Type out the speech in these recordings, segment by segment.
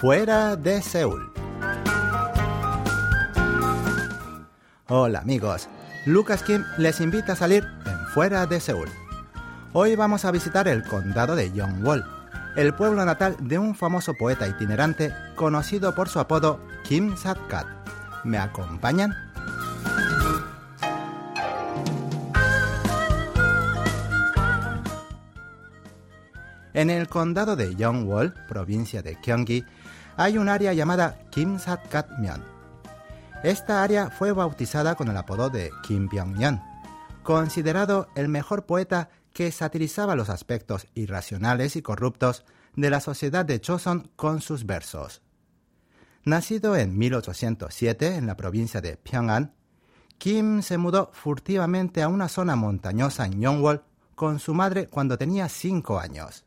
Fuera de Seúl. Hola amigos, Lucas Kim les invita a salir en Fuera de Seúl. Hoy vamos a visitar el condado de Yongwol, el pueblo natal de un famoso poeta itinerante conocido por su apodo Kim Sat-kat. ¿Me acompañan? En el condado de Yongwol, provincia de Gyeonggi, hay un área llamada Kim Sat-kat-myeon. Esta área fue bautizada con el apodo de Kim Byung-yeon, considerado el mejor poeta que satirizaba los aspectos irracionales y corruptos de la sociedad de Choson con sus versos. Nacido en 1807 en la provincia de Pyongan, Kim se mudó furtivamente a una zona montañosa en Yongwol con su madre cuando tenía cinco años.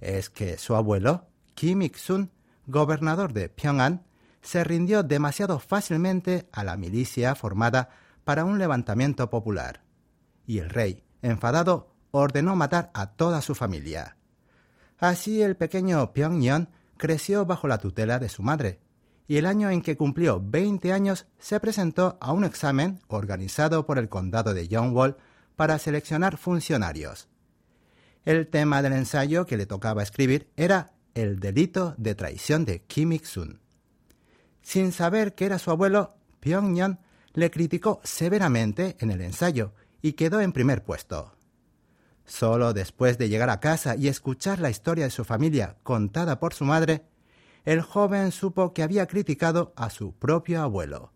Es que su abuelo, Kim Ik-sun, gobernador de Pyongan, se rindió demasiado fácilmente a la milicia formada para un levantamiento popular. Y el rey, enfadado, ordenó matar a toda su familia. Así el pequeño Pyongyang creció bajo la tutela de su madre, y el año en que cumplió 20 años se presentó a un examen organizado por el condado de Yongwol para seleccionar funcionarios. El tema del ensayo que le tocaba escribir era el delito de traición de Kim Ik-sun. Sin saber que era su abuelo, Pyongyang le criticó severamente en el ensayo y quedó en primer puesto. Solo después de llegar a casa y escuchar la historia de su familia contada por su madre, el joven supo que había criticado a su propio abuelo.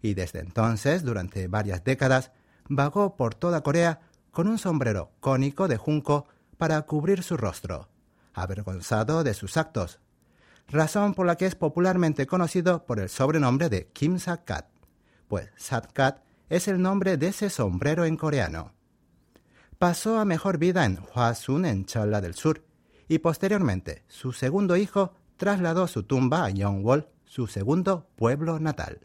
Y desde entonces, durante varias décadas, vagó por toda Corea con un sombrero cónico de junco para cubrir su rostro, avergonzado de sus actos, razón por la que es popularmente conocido por el sobrenombre de Kim Sat-kat, pues Sat-kat es el nombre de ese sombrero en coreano pasó a mejor vida en Hwasun, en Cholla del Sur, y posteriormente su segundo hijo trasladó su tumba a Yongwol, su segundo pueblo natal.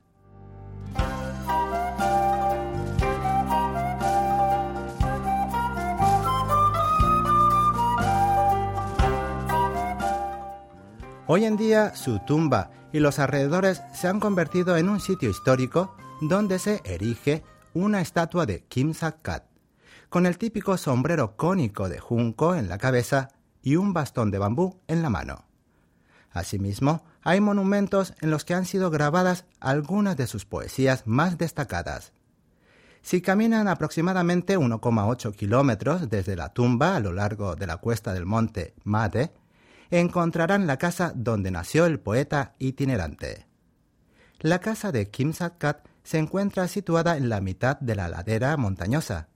Hoy en día su tumba y los alrededores se han convertido en un sitio histórico donde se erige una estatua de Kim Sak-kat, con el típico sombrero cónico de junco en la cabeza y un bastón de bambú en la mano. Asimismo, hay monumentos en los que han sido grabadas algunas de sus poesías más destacadas. Si caminan aproximadamente 1,8 kilómetros desde la tumba a lo largo de la cuesta del monte Mate, encontrarán la casa donde nació el poeta itinerante. La casa de Kim Sak-kat se encuentra situada en la mitad de la ladera montañosa,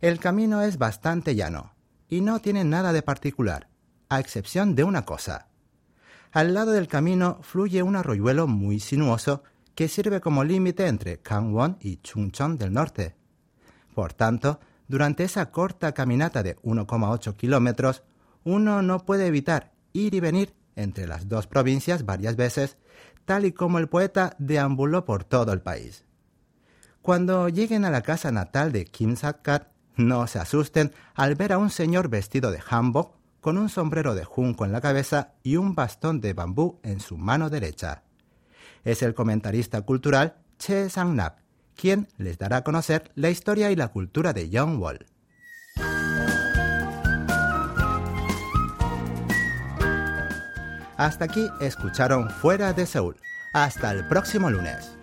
el camino es bastante llano y no tiene nada de particular, a excepción de una cosa. Al lado del camino fluye un arroyuelo muy sinuoso que sirve como límite entre Gangwon y Chungcheon del norte. Por tanto, durante esa corta caminata de 1,8 kilómetros, uno no puede evitar ir y venir entre las dos provincias varias veces, tal y como el poeta deambuló por todo el país. Cuando lleguen a la casa natal de Kim Sak-kat, no se asusten al ver a un señor vestido de hanbok con un sombrero de junco en la cabeza y un bastón de bambú en su mano derecha. Es el comentarista cultural Che Sang-nap, quien les dará a conocer la historia y la cultura de Yongwol. Hasta aquí escucharon Fuera de Seúl. Hasta el próximo lunes.